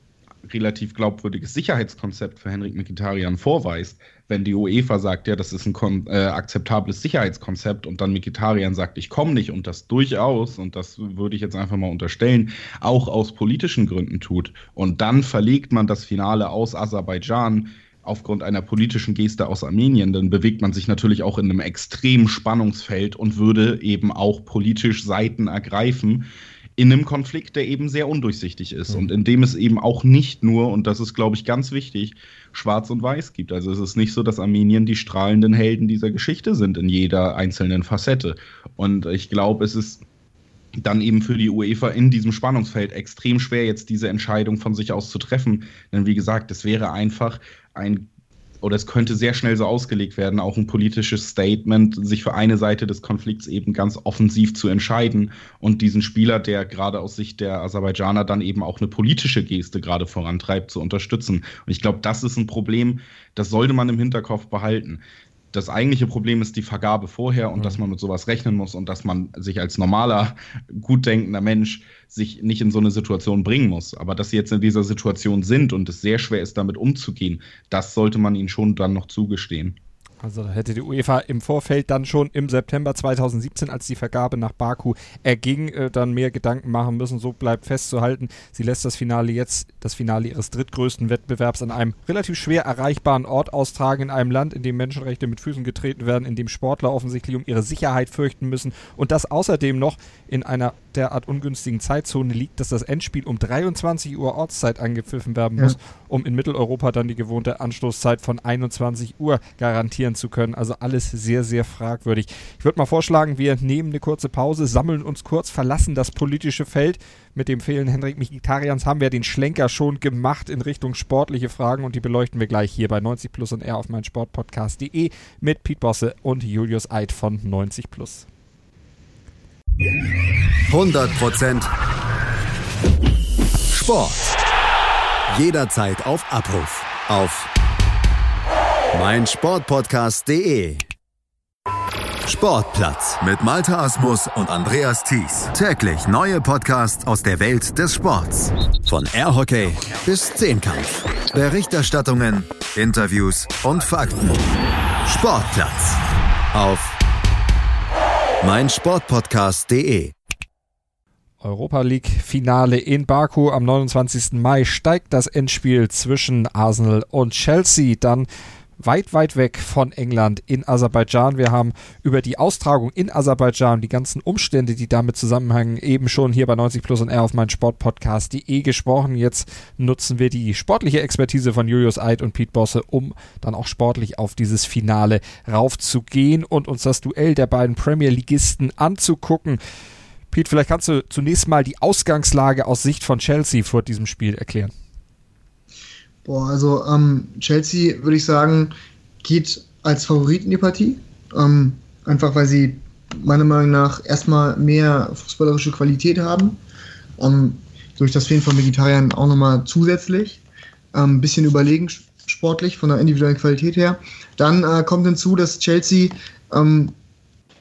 relativ glaubwürdiges Sicherheitskonzept für Henrik Mikitarian vorweist, wenn die UEFA sagt, ja, das ist ein äh, akzeptables Sicherheitskonzept und dann Mikitarian sagt, ich komme nicht und das durchaus, und das würde ich jetzt einfach mal unterstellen, auch aus politischen Gründen tut und dann verlegt man das Finale aus Aserbaidschan aufgrund einer politischen Geste aus Armenien, dann bewegt man sich natürlich auch in einem extremen Spannungsfeld und würde eben auch politisch Seiten ergreifen in einem Konflikt, der eben sehr undurchsichtig ist mhm. und in dem es eben auch nicht nur, und das ist, glaube ich, ganz wichtig, schwarz und weiß gibt. Also es ist nicht so, dass Armenien die strahlenden Helden dieser Geschichte sind in jeder einzelnen Facette. Und ich glaube, es ist dann eben für die UEFA in diesem Spannungsfeld extrem schwer, jetzt diese Entscheidung von sich aus zu treffen. Denn wie gesagt, es wäre einfach ein oder es könnte sehr schnell so ausgelegt werden, auch ein politisches Statement, sich für eine Seite des Konflikts eben ganz offensiv zu entscheiden und diesen Spieler, der gerade aus Sicht der Aserbaidschaner dann eben auch eine politische Geste gerade vorantreibt, zu unterstützen. Und ich glaube, das ist ein Problem, das sollte man im Hinterkopf behalten das eigentliche Problem ist die Vergabe vorher und mhm. dass man mit sowas rechnen muss und dass man sich als normaler, gut denkender Mensch sich nicht in so eine Situation bringen muss. Aber dass sie jetzt in dieser Situation sind und es sehr schwer ist, damit umzugehen, das sollte man ihnen schon dann noch zugestehen. Also hätte die UEFA im Vorfeld dann schon im September 2017, als die Vergabe nach Baku erging, äh, dann mehr Gedanken machen müssen. So bleibt festzuhalten, sie lässt das Finale jetzt, das Finale ihres drittgrößten Wettbewerbs an einem relativ schwer erreichbaren Ort austragen, in einem Land, in dem Menschenrechte mit Füßen getreten werden, in dem Sportler offensichtlich um ihre Sicherheit fürchten müssen und das außerdem noch in einer derart ungünstigen Zeitzone liegt, dass das Endspiel um 23 Uhr Ortszeit angepfiffen werden muss, ja. um in Mitteleuropa dann die gewohnte Anstoßzeit von 21 Uhr garantieren zu können. Also alles sehr, sehr fragwürdig. Ich würde mal vorschlagen, wir nehmen eine kurze Pause, sammeln uns kurz, verlassen das politische Feld. Mit dem Fehlen Henrik Mkhitarjans haben wir den Schlenker schon gemacht in Richtung sportliche Fragen und die beleuchten wir gleich hier bei 90 Plus und R auf mein Sportpodcast.de mit Pete Bosse und Julius Eid von 90 Plus. 100% Sport. Jederzeit auf Abruf. Auf meinsportpodcast.de. Sportplatz mit Malta Asmus und Andreas Thies. Täglich neue Podcasts aus der Welt des Sports. Von Airhockey bis Zehnkampf. Berichterstattungen, Interviews und Fakten. Sportplatz auf meinsportpodcast.de Europa League Finale in Baku am 29. Mai steigt das Endspiel zwischen Arsenal und Chelsea. Dann weit, weit weg von England in Aserbaidschan. Wir haben über die Austragung in Aserbaidschan, die ganzen Umstände, die damit zusammenhängen, eben schon hier bei 90 Plus und R auf mein Sportpodcast.de gesprochen. Jetzt nutzen wir die sportliche Expertise von Julius Eid und Pete Bosse, um dann auch sportlich auf dieses Finale raufzugehen und uns das Duell der beiden Premier Ligisten anzugucken. Pete, vielleicht kannst du zunächst mal die Ausgangslage aus Sicht von Chelsea vor diesem Spiel erklären. Boah, also ähm, Chelsea würde ich sagen, geht als Favorit in die Partie. Ähm, einfach weil sie meiner Meinung nach erstmal mehr fußballerische Qualität haben. Ähm, durch das Fehlen von Vegetariern auch nochmal zusätzlich. Ein ähm, bisschen überlegen sportlich von der individuellen Qualität her. Dann äh, kommt hinzu, dass Chelsea ähm,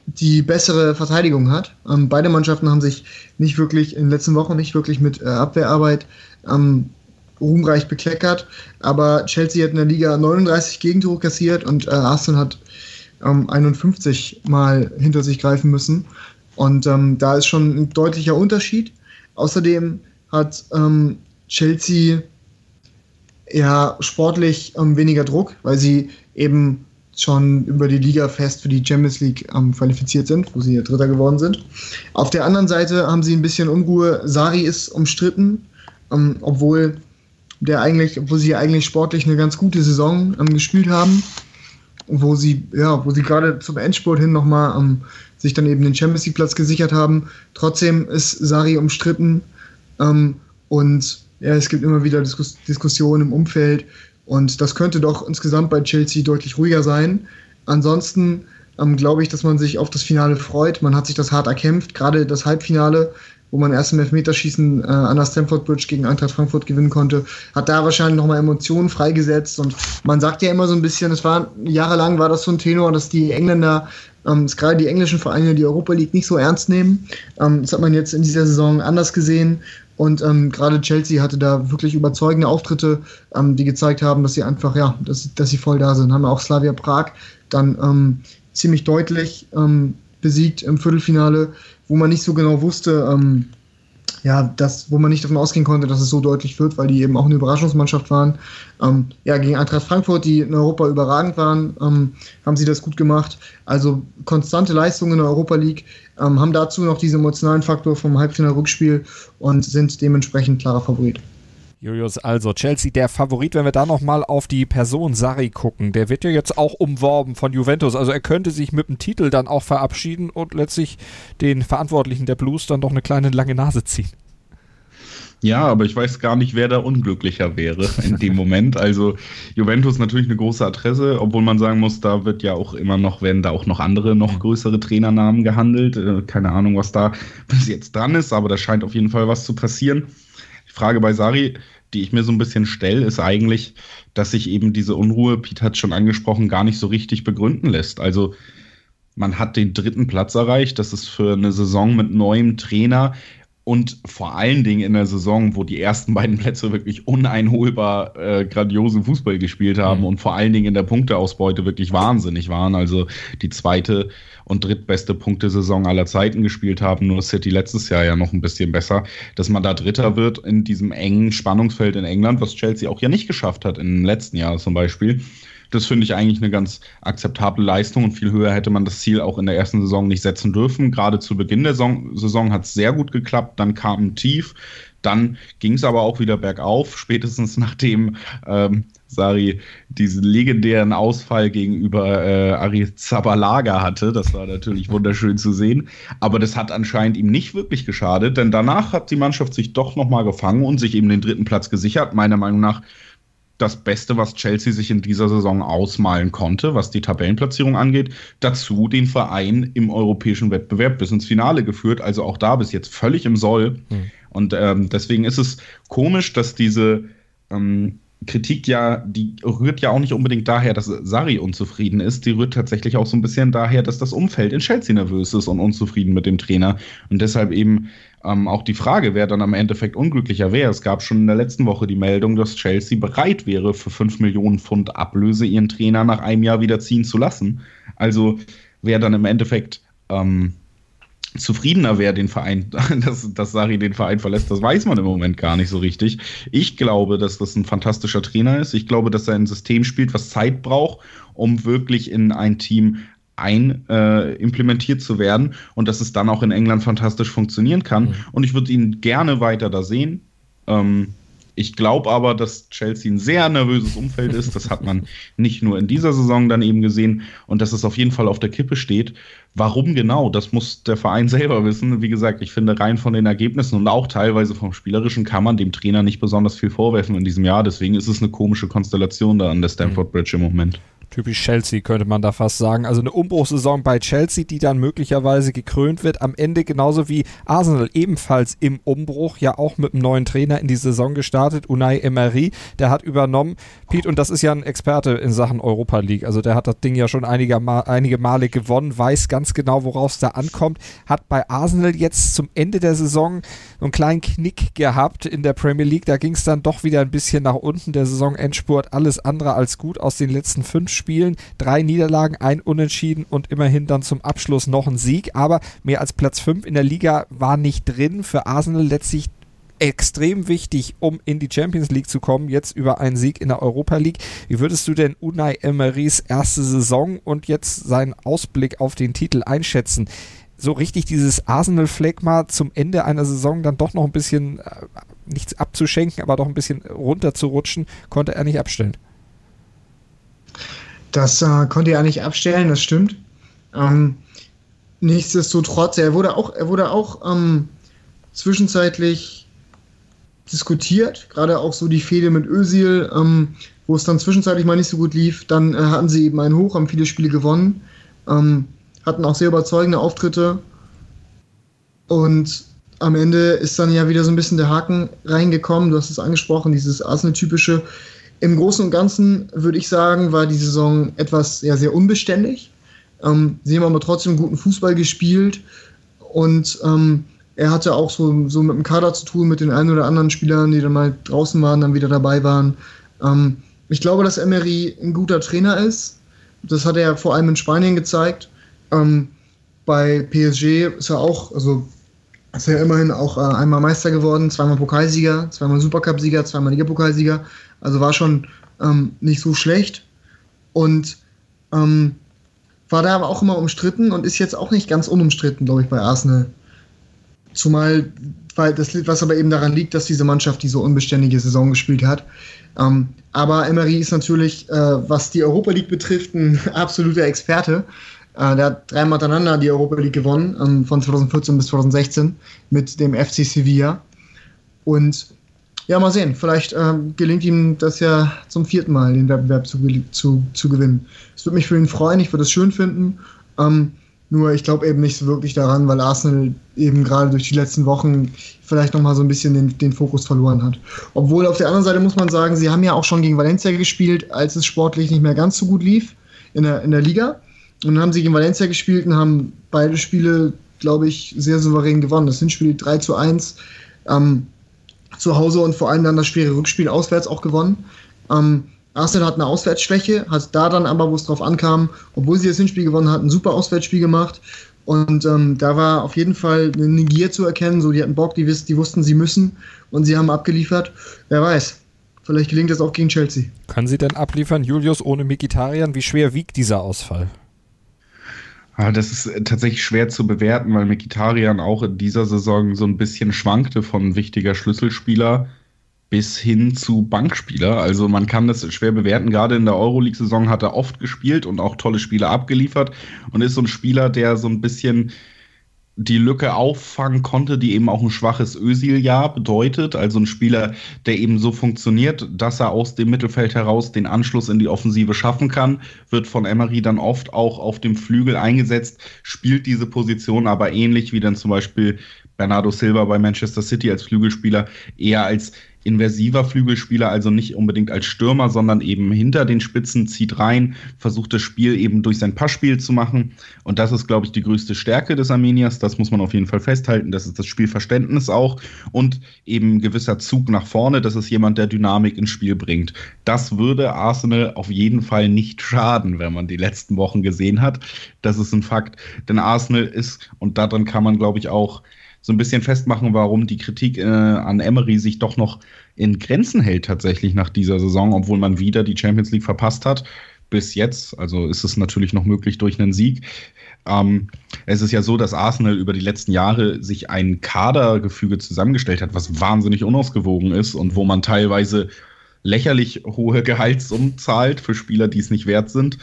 die bessere Verteidigung hat. Ähm, beide Mannschaften haben sich nicht wirklich in den letzten Wochen nicht wirklich mit äh, Abwehrarbeit ähm, ruhmreich bekleckert. Aber Chelsea hat in der Liga 39 Gegentore kassiert und äh, Arsenal hat ähm, 51 Mal hinter sich greifen müssen. Und ähm, da ist schon ein deutlicher Unterschied. Außerdem hat ähm, Chelsea ja sportlich ähm, weniger Druck, weil sie eben schon über die Liga fest für die Champions League ähm, qualifiziert sind, wo sie Dritter geworden sind. Auf der anderen Seite haben sie ein bisschen Unruhe. Sari ist umstritten, ähm, obwohl der eigentlich, wo sie eigentlich sportlich eine ganz gute Saison ähm, gespielt haben, wo sie, ja, wo sie gerade zum Endspurt hin nochmal ähm, sich dann eben den Champions League Platz gesichert haben. Trotzdem ist Sari umstritten ähm, und ja, es gibt immer wieder Diskus Diskussionen im Umfeld und das könnte doch insgesamt bei Chelsea deutlich ruhiger sein. Ansonsten ähm, glaube ich, dass man sich auf das Finale freut. Man hat sich das hart erkämpft. Gerade das Halbfinale wo man erst im Elfmeterschießen äh, an der Stamford Bridge gegen Eintracht Frankfurt gewinnen konnte, hat da wahrscheinlich nochmal Emotionen freigesetzt. Und man sagt ja immer so ein bisschen, es war jahrelang war das so ein Tenor, dass die Engländer, ähm, gerade die englischen Vereine, die Europa League nicht so ernst nehmen. Ähm, das hat man jetzt in dieser Saison anders gesehen. Und ähm, gerade Chelsea hatte da wirklich überzeugende Auftritte, ähm, die gezeigt haben, dass sie einfach, ja, dass, dass sie voll da sind. Haben auch Slavia Prag dann ähm, ziemlich deutlich ähm, besiegt im Viertelfinale wo man nicht so genau wusste, ähm, ja, das, wo man nicht davon ausgehen konnte, dass es so deutlich wird, weil die eben auch eine Überraschungsmannschaft waren. Ähm, ja, gegen Eintracht Frankfurt, die in Europa überragend waren, ähm, haben sie das gut gemacht. Also konstante Leistungen in der Europa League, ähm, haben dazu noch diesen emotionalen Faktor vom Halbfinale-Rückspiel und sind dementsprechend klarer Favorit. Julius, also Chelsea der Favorit, wenn wir da nochmal auf die Person Sarri gucken, der wird ja jetzt auch umworben von Juventus, also er könnte sich mit dem Titel dann auch verabschieden und letztlich den Verantwortlichen der Blues dann doch eine kleine lange Nase ziehen. Ja, aber ich weiß gar nicht, wer da unglücklicher wäre in dem Moment. Also Juventus natürlich eine große Adresse, obwohl man sagen muss, da wird ja auch immer noch, werden da auch noch andere, noch größere Trainernamen gehandelt. Äh, keine Ahnung, was da bis jetzt dran ist, aber da scheint auf jeden Fall was zu passieren. Die Frage bei Sari, die ich mir so ein bisschen stelle, ist eigentlich, dass sich eben diese Unruhe, Pete hat es schon angesprochen, gar nicht so richtig begründen lässt. Also man hat den dritten Platz erreicht. Das ist für eine Saison mit neuem Trainer und vor allen Dingen in der Saison, wo die ersten beiden Plätze wirklich uneinholbar äh, grandiosen Fußball gespielt haben mhm. und vor allen Dingen in der Punkteausbeute wirklich wahnsinnig waren. Also die zweite und drittbeste Punktesaison aller Zeiten gespielt haben. Nur City letztes Jahr ja noch ein bisschen besser, dass man da Dritter wird in diesem engen Spannungsfeld in England, was Chelsea auch ja nicht geschafft hat im letzten Jahr zum Beispiel. Das finde ich eigentlich eine ganz akzeptable Leistung und viel höher hätte man das Ziel auch in der ersten Saison nicht setzen dürfen. Gerade zu Beginn der Saison, Saison hat es sehr gut geklappt, dann kam ein Tief, dann ging es aber auch wieder bergauf, spätestens nachdem ähm, Sari diesen legendären Ausfall gegenüber äh, Ari Zabalaga hatte. Das war natürlich wunderschön zu sehen. Aber das hat anscheinend ihm nicht wirklich geschadet, denn danach hat die Mannschaft sich doch nochmal gefangen und sich eben den dritten Platz gesichert. Meiner Meinung nach das Beste, was Chelsea sich in dieser Saison ausmalen konnte, was die Tabellenplatzierung angeht. Dazu den Verein im europäischen Wettbewerb bis ins Finale geführt. Also auch da bis jetzt völlig im Soll. Mhm. Und ähm, deswegen ist es komisch, dass diese ähm, Kritik ja, die rührt ja auch nicht unbedingt daher, dass Sari unzufrieden ist. Die rührt tatsächlich auch so ein bisschen daher, dass das Umfeld in Chelsea nervös ist und unzufrieden mit dem Trainer. Und deshalb eben ähm, auch die Frage, wer dann am Endeffekt unglücklicher wäre. Es gab schon in der letzten Woche die Meldung, dass Chelsea bereit wäre, für 5 Millionen Pfund Ablöse ihren Trainer nach einem Jahr wieder ziehen zu lassen. Also wer dann im Endeffekt ähm, zufriedener wäre, den Verein, dass, dass Sari den Verein verlässt, das weiß man im Moment gar nicht so richtig. Ich glaube, dass das ein fantastischer Trainer ist. Ich glaube, dass er ein System spielt, was Zeit braucht, um wirklich in ein Team ein äh, implementiert zu werden und dass es dann auch in England fantastisch funktionieren kann. Mhm. Und ich würde ihn gerne weiter da sehen. Ähm, ich glaube aber, dass Chelsea ein sehr nervöses Umfeld ist. Das hat man nicht nur in dieser Saison dann eben gesehen und dass es auf jeden Fall auf der Kippe steht. Warum genau? Das muss der Verein selber wissen. Wie gesagt, ich finde rein von den Ergebnissen und auch teilweise vom Spielerischen kann man dem Trainer nicht besonders viel vorwerfen in diesem Jahr. Deswegen ist es eine komische Konstellation da an der Stamford Bridge im Moment. Typisch Chelsea könnte man da fast sagen. Also eine Umbruchssaison bei Chelsea, die dann möglicherweise gekrönt wird. Am Ende genauso wie Arsenal ebenfalls im Umbruch, ja auch mit einem neuen Trainer in die Saison gestartet, Unai Emery. Der hat übernommen. Pete, und das ist ja ein Experte in Sachen Europa League. Also der hat das Ding ja schon einige, einige Male gewonnen, weiß ganz genau, worauf es da ankommt. Hat bei Arsenal jetzt zum Ende der Saison so einen kleinen Knick gehabt in der Premier League. Da ging es dann doch wieder ein bisschen nach unten. Der Saisonendspurt alles andere als gut aus den letzten fünf Spielen. Drei Niederlagen, ein Unentschieden und immerhin dann zum Abschluss noch ein Sieg. Aber mehr als Platz 5 in der Liga war nicht drin. Für Arsenal letztlich extrem wichtig, um in die Champions League zu kommen, jetzt über einen Sieg in der Europa League. Wie würdest du denn Unai Emerys erste Saison und jetzt seinen Ausblick auf den Titel einschätzen? So richtig dieses Arsenal-Phlegma zum Ende einer Saison dann doch noch ein bisschen, äh, nichts abzuschenken, aber doch ein bisschen runterzurutschen, konnte er nicht abstellen. Das äh, konnte er nicht abstellen, das stimmt. Ähm, nichtsdestotrotz, er wurde auch, er wurde auch ähm, zwischenzeitlich diskutiert, gerade auch so die Fehde mit Özil, ähm, wo es dann zwischenzeitlich mal nicht so gut lief. Dann äh, hatten sie eben einen Hoch, haben viele Spiele gewonnen, ähm, hatten auch sehr überzeugende Auftritte und am Ende ist dann ja wieder so ein bisschen der Haken reingekommen. Du hast es angesprochen, dieses Arsenal-typische im Großen und Ganzen würde ich sagen, war die Saison etwas ja, sehr unbeständig. Ähm, sie haben aber trotzdem guten Fußball gespielt und ähm, er hatte auch so, so mit dem Kader zu tun, mit den einen oder anderen Spielern, die dann mal draußen waren, dann wieder dabei waren. Ähm, ich glaube, dass Emery ein guter Trainer ist. Das hat er vor allem in Spanien gezeigt. Ähm, bei PSG ist er auch, also ist er immerhin auch äh, einmal Meister geworden, zweimal Pokalsieger, zweimal Supercup-Sieger, zweimal Ligapokalsieger. Also war schon ähm, nicht so schlecht. Und ähm, war da aber auch immer umstritten und ist jetzt auch nicht ganz unumstritten, glaube ich, bei Arsenal. Zumal, weil das, was aber eben daran liegt, dass diese Mannschaft diese unbeständige Saison gespielt hat. Ähm, aber Emery ist natürlich, äh, was die Europa League betrifft, ein absoluter Experte. Äh, der hat dreimal miteinander die Europa League gewonnen, ähm, von 2014 bis 2016 mit dem FC Sevilla. Und ja, mal sehen. Vielleicht ähm, gelingt ihm das ja zum vierten Mal, den Wettbewerb zu, zu, zu gewinnen. Es würde mich für ihn freuen, ich würde es schön finden. Ähm, nur ich glaube eben nicht so wirklich daran, weil Arsenal eben gerade durch die letzten Wochen vielleicht nochmal so ein bisschen den, den Fokus verloren hat. Obwohl auf der anderen Seite muss man sagen, sie haben ja auch schon gegen Valencia gespielt, als es sportlich nicht mehr ganz so gut lief in der, in der Liga. Und dann haben sie gegen Valencia gespielt und haben beide Spiele, glaube ich, sehr souverän gewonnen. Das sind Spiele 3 zu 1. Ähm, zu Hause und vor allem dann das schwere Rückspiel auswärts auch gewonnen. Ähm, Arsenal hat eine Auswärtsschwäche, hat da dann aber, wo es drauf ankam, obwohl sie das Hinspiel gewonnen hat, ein super Auswärtsspiel gemacht. Und ähm, da war auf jeden Fall eine Gier zu erkennen. So, die hatten Bock, die, wiss, die wussten, sie müssen und sie haben abgeliefert. Wer weiß. vielleicht gelingt das auch gegen Chelsea. Können Sie denn abliefern, Julius, ohne Mikitarian? Wie schwer wiegt dieser Ausfall? Ah, das ist äh, tatsächlich schwer zu bewerten, weil Mikitarian auch in dieser Saison so ein bisschen schwankte von wichtiger Schlüsselspieler bis hin zu Bankspieler. Also man kann das schwer bewerten. Gerade in der Euroleague-Saison hat er oft gespielt und auch tolle Spiele abgeliefert und ist so ein Spieler, der so ein bisschen die Lücke auffangen konnte, die eben auch ein schwaches Özil-Jahr bedeutet. Also ein Spieler, der eben so funktioniert, dass er aus dem Mittelfeld heraus den Anschluss in die Offensive schaffen kann, wird von Emery dann oft auch auf dem Flügel eingesetzt, spielt diese Position aber ähnlich wie dann zum Beispiel Bernardo Silva bei Manchester City als Flügelspieler eher als inversiver Flügelspieler, also nicht unbedingt als Stürmer, sondern eben hinter den Spitzen, zieht rein, versucht das Spiel eben durch sein Passspiel zu machen. Und das ist, glaube ich, die größte Stärke des Armeniers. Das muss man auf jeden Fall festhalten. Das ist das Spielverständnis auch und eben gewisser Zug nach vorne. Das ist jemand, der Dynamik ins Spiel bringt. Das würde Arsenal auf jeden Fall nicht schaden, wenn man die letzten Wochen gesehen hat. Das ist ein Fakt. Denn Arsenal ist, und daran kann man, glaube ich, auch so ein bisschen festmachen, warum die Kritik äh, an Emery sich doch noch in Grenzen hält tatsächlich nach dieser Saison, obwohl man wieder die Champions League verpasst hat. Bis jetzt, also ist es natürlich noch möglich durch einen Sieg. Ähm, es ist ja so, dass Arsenal über die letzten Jahre sich ein Kadergefüge zusammengestellt hat, was wahnsinnig unausgewogen ist und wo man teilweise lächerlich hohe Gehaltssummen zahlt für Spieler, die es nicht wert sind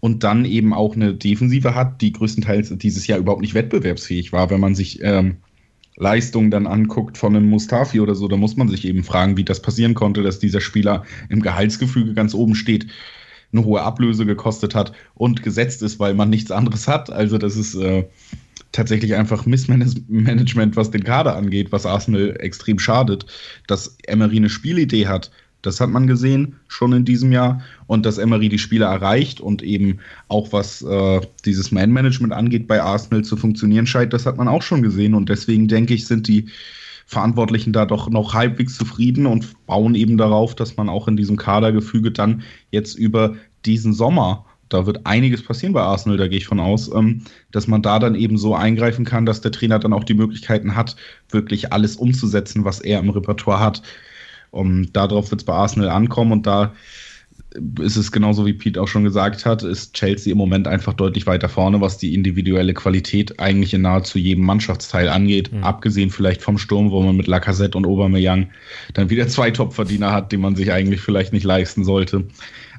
und dann eben auch eine Defensive hat, die größtenteils dieses Jahr überhaupt nicht wettbewerbsfähig war. Wenn man sich ähm, Leistung dann anguckt von einem Mustafi oder so, da muss man sich eben fragen, wie das passieren konnte, dass dieser Spieler im Gehaltsgefüge ganz oben steht, eine hohe Ablöse gekostet hat und gesetzt ist, weil man nichts anderes hat. Also das ist äh, tatsächlich einfach Missmanagement, was den Kader angeht, was Arsenal extrem schadet, dass Emery eine Spielidee hat, das hat man gesehen schon in diesem Jahr. Und dass Emery die Spieler erreicht und eben auch was äh, dieses Man-Management angeht bei Arsenal zu funktionieren scheint, das hat man auch schon gesehen. Und deswegen denke ich, sind die Verantwortlichen da doch noch halbwegs zufrieden und bauen eben darauf, dass man auch in diesem Kadergefüge dann jetzt über diesen Sommer da wird einiges passieren bei Arsenal, da gehe ich von aus, ähm, dass man da dann eben so eingreifen kann, dass der Trainer dann auch die Möglichkeiten hat, wirklich alles umzusetzen, was er im Repertoire hat. Um, darauf wird es bei Arsenal ankommen und da ist es genauso wie Pete auch schon gesagt hat, ist Chelsea im Moment einfach deutlich weiter vorne, was die individuelle Qualität eigentlich in nahezu jedem Mannschaftsteil angeht. Mhm. Abgesehen vielleicht vom Sturm, wo man mit Lacazette und Aubameyang dann wieder zwei Topverdiener hat, die man sich eigentlich vielleicht nicht leisten sollte.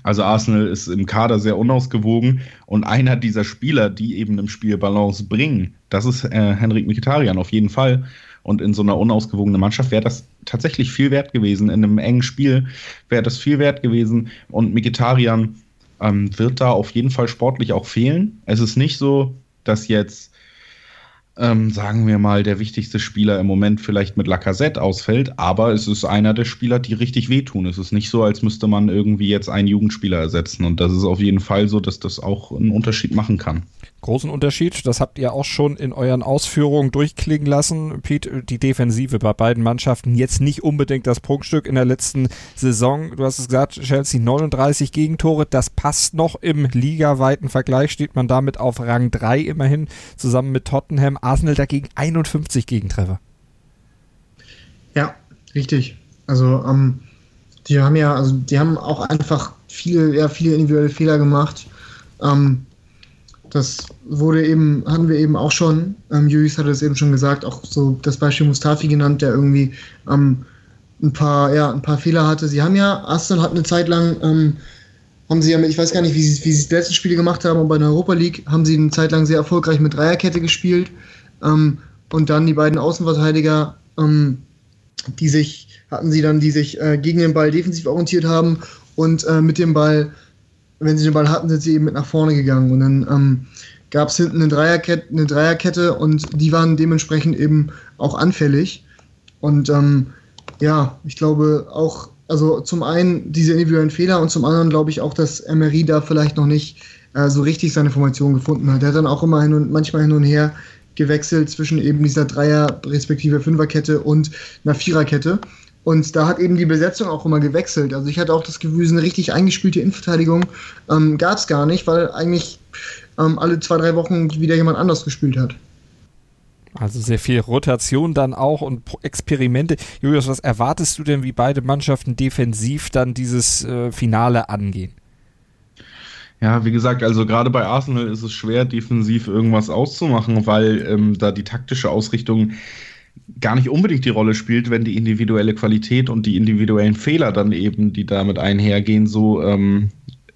Also Arsenal ist im Kader sehr unausgewogen und einer dieser Spieler, die eben im Spiel Balance bringen, das ist äh, Henrik Mkhitaryan auf jeden Fall. Und in so einer unausgewogenen Mannschaft wäre das tatsächlich viel wert gewesen. In einem engen Spiel wäre das viel wert gewesen. Und Mikitarian ähm, wird da auf jeden Fall sportlich auch fehlen. Es ist nicht so, dass jetzt, ähm, sagen wir mal, der wichtigste Spieler im Moment vielleicht mit Lacazette ausfällt, aber es ist einer der Spieler, die richtig wehtun. Es ist nicht so, als müsste man irgendwie jetzt einen Jugendspieler ersetzen. Und das ist auf jeden Fall so, dass das auch einen Unterschied machen kann großen Unterschied. Das habt ihr auch schon in euren Ausführungen durchklingen lassen. Pete, die Defensive bei beiden Mannschaften jetzt nicht unbedingt das Prunkstück in der letzten Saison. Du hast es gesagt, Chelsea 39 Gegentore. Das passt noch im ligaweiten Vergleich. Steht man damit auf Rang 3 immerhin zusammen mit Tottenham. Arsenal dagegen 51 Gegentreffer. Ja, richtig. Also, ähm, die haben ja, also die haben auch einfach viele, ja, viele individuelle Fehler gemacht. Ähm, das wurde eben, hatten wir eben auch schon, ähm, Julius hatte es eben schon gesagt, auch so das Beispiel Mustafi genannt, der irgendwie ähm, ein paar, ja, ein paar Fehler hatte. Sie haben ja, Aston hat eine Zeit lang, ähm, haben sie ja, ich weiß gar nicht, wie sie, wie sie die letzten Spiele gemacht haben, aber bei der Europa League haben sie eine Zeit lang sehr erfolgreich mit Dreierkette gespielt. Ähm, und dann die beiden Außenverteidiger, ähm, die sich, hatten sie dann, die sich äh, gegen den Ball defensiv orientiert haben und äh, mit dem Ball wenn sie den Ball hatten, sind sie eben mit nach vorne gegangen. Und dann ähm, gab es hinten eine Dreierkette, eine Dreierkette und die waren dementsprechend eben auch anfällig. Und ähm, ja, ich glaube auch, also zum einen diese individuellen Fehler und zum anderen glaube ich auch, dass Emery da vielleicht noch nicht äh, so richtig seine Formation gefunden hat. Er hat dann auch immer hin und manchmal hin und her gewechselt zwischen eben dieser Dreier- respektive Fünferkette und einer Viererkette. Und da hat eben die Besetzung auch immer gewechselt. Also ich hatte auch das Gefühl, eine richtig eingespielte Innenverteidigung ähm, gab es gar nicht, weil eigentlich ähm, alle zwei, drei Wochen wieder jemand anders gespielt hat. Also sehr viel Rotation dann auch und Experimente. Julius, was erwartest du denn, wie beide Mannschaften defensiv dann dieses äh, Finale angehen? Ja, wie gesagt, also gerade bei Arsenal ist es schwer, defensiv irgendwas auszumachen, weil ähm, da die taktische Ausrichtung gar nicht unbedingt die Rolle spielt, wenn die individuelle Qualität und die individuellen Fehler dann eben, die damit einhergehen, so ähm,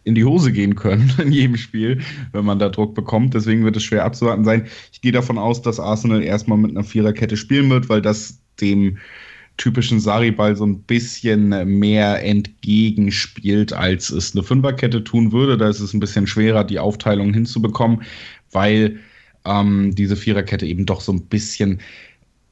in die Hose gehen können in jedem Spiel, wenn man da Druck bekommt. Deswegen wird es schwer abzuwarten sein. Ich gehe davon aus, dass Arsenal erstmal mit einer Viererkette spielen wird, weil das dem typischen Sariball so ein bisschen mehr entgegenspielt, als es eine Fünferkette tun würde. Da ist es ein bisschen schwerer, die Aufteilung hinzubekommen, weil ähm, diese Viererkette eben doch so ein bisschen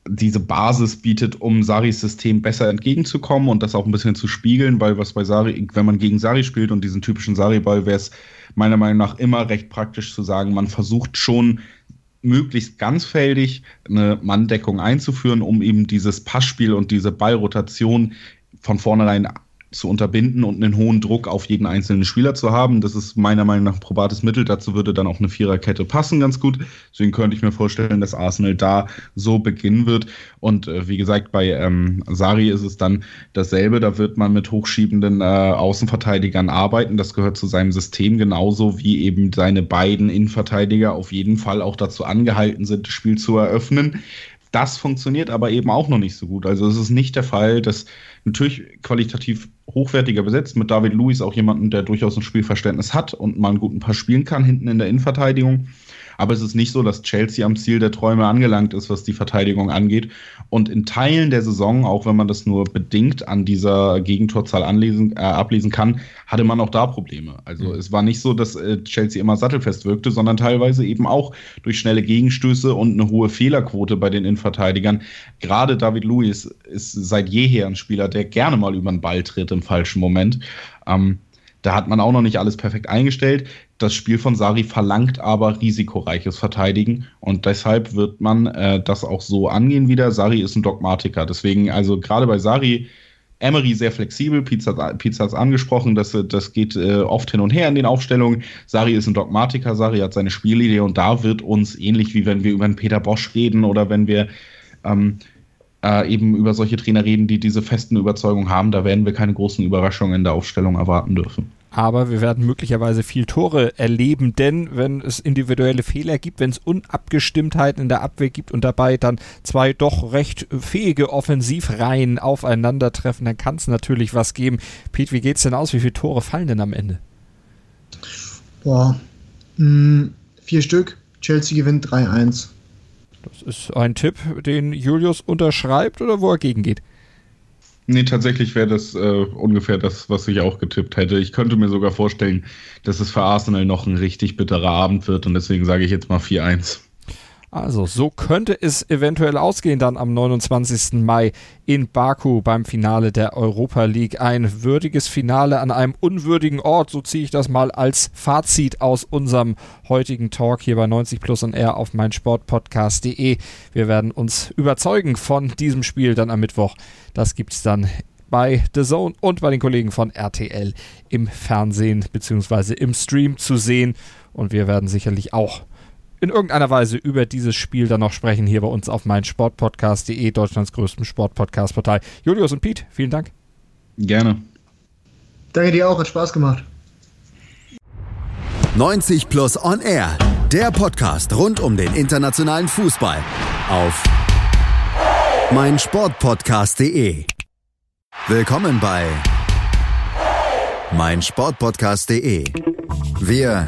diese Basis bietet, um Saris System besser entgegenzukommen und das auch ein bisschen zu spiegeln, weil was bei Sari, wenn man gegen Sari spielt und diesen typischen Sari-Ball, wäre es meiner Meinung nach immer recht praktisch zu sagen, man versucht schon möglichst ganzfältig eine Manndeckung einzuführen, um eben dieses Passspiel und diese Ballrotation von vornherein zu unterbinden und einen hohen Druck auf jeden einzelnen Spieler zu haben. Das ist meiner Meinung nach ein probates Mittel. Dazu würde dann auch eine Viererkette passen ganz gut. Deswegen könnte ich mir vorstellen, dass Arsenal da so beginnen wird. Und äh, wie gesagt, bei ähm, Sari ist es dann dasselbe. Da wird man mit hochschiebenden äh, Außenverteidigern arbeiten. Das gehört zu seinem System genauso wie eben seine beiden Innenverteidiger auf jeden Fall auch dazu angehalten sind, das Spiel zu eröffnen. Das funktioniert aber eben auch noch nicht so gut. Also es ist nicht der Fall, dass natürlich qualitativ hochwertiger besetzt, mit David Luiz auch jemanden, der durchaus ein Spielverständnis hat und mal einen guten Pass spielen kann hinten in der Innenverteidigung. Aber es ist nicht so, dass Chelsea am Ziel der Träume angelangt ist, was die Verteidigung angeht. Und in Teilen der Saison, auch wenn man das nur bedingt an dieser Gegentorzahl anlesen, äh, ablesen kann, hatte man auch da Probleme. Also mhm. es war nicht so, dass äh, Chelsea immer sattelfest wirkte, sondern teilweise eben auch durch schnelle Gegenstöße und eine hohe Fehlerquote bei den Innenverteidigern. Gerade David Luiz ist seit jeher ein Spieler, der gerne mal über den Ball tritt im falschen Moment. Ähm, da hat man auch noch nicht alles perfekt eingestellt. Das Spiel von Sari verlangt aber risikoreiches Verteidigen und deshalb wird man äh, das auch so angehen wieder. Sari ist ein Dogmatiker. Deswegen, also gerade bei Sari, Emery sehr flexibel, Pizza, hat es angesprochen, das, das geht äh, oft hin und her in den Aufstellungen. Sari ist ein Dogmatiker, Sari hat seine Spielidee und da wird uns, ähnlich wie wenn wir über einen Peter Bosch reden oder wenn wir ähm, äh, eben über solche Trainer reden, die diese festen Überzeugungen haben, da werden wir keine großen Überraschungen in der Aufstellung erwarten dürfen. Aber wir werden möglicherweise viel Tore erleben, denn wenn es individuelle Fehler gibt, wenn es Unabgestimmtheiten in der Abwehr gibt und dabei dann zwei doch recht fähige Offensivreihen aufeinandertreffen, dann kann es natürlich was geben. Pete, wie geht's denn aus? Wie viele Tore fallen denn am Ende? Boah, mh, hm, vier Stück. Chelsea gewinnt 3-1. Das ist ein Tipp, den Julius unterschreibt oder wo er gegengeht? Nee, tatsächlich wäre das äh, ungefähr das, was ich auch getippt hätte. Ich könnte mir sogar vorstellen, dass es für Arsenal noch ein richtig bitterer Abend wird und deswegen sage ich jetzt mal 4-1. Also, so könnte es eventuell ausgehen dann am 29. Mai in Baku beim Finale der Europa League. Ein würdiges Finale an einem unwürdigen Ort, so ziehe ich das mal als Fazit aus unserem heutigen Talk hier bei 90 Plus und R auf meinsportpodcast.de. Wir werden uns überzeugen von diesem Spiel dann am Mittwoch. Das gibt es dann bei The Zone und bei den Kollegen von RTL im Fernsehen bzw. im Stream zu sehen. Und wir werden sicherlich auch in irgendeiner Weise über dieses Spiel dann noch sprechen, hier bei uns auf meinsportpodcast.de, Deutschlands größtem Sportpodcast-Portal. Julius und Pete, vielen Dank. Gerne. Danke dir auch, hat Spaß gemacht. 90 Plus On Air, der Podcast rund um den internationalen Fußball auf meinsportpodcast.de. Willkommen bei meinsportpodcast.de. Wir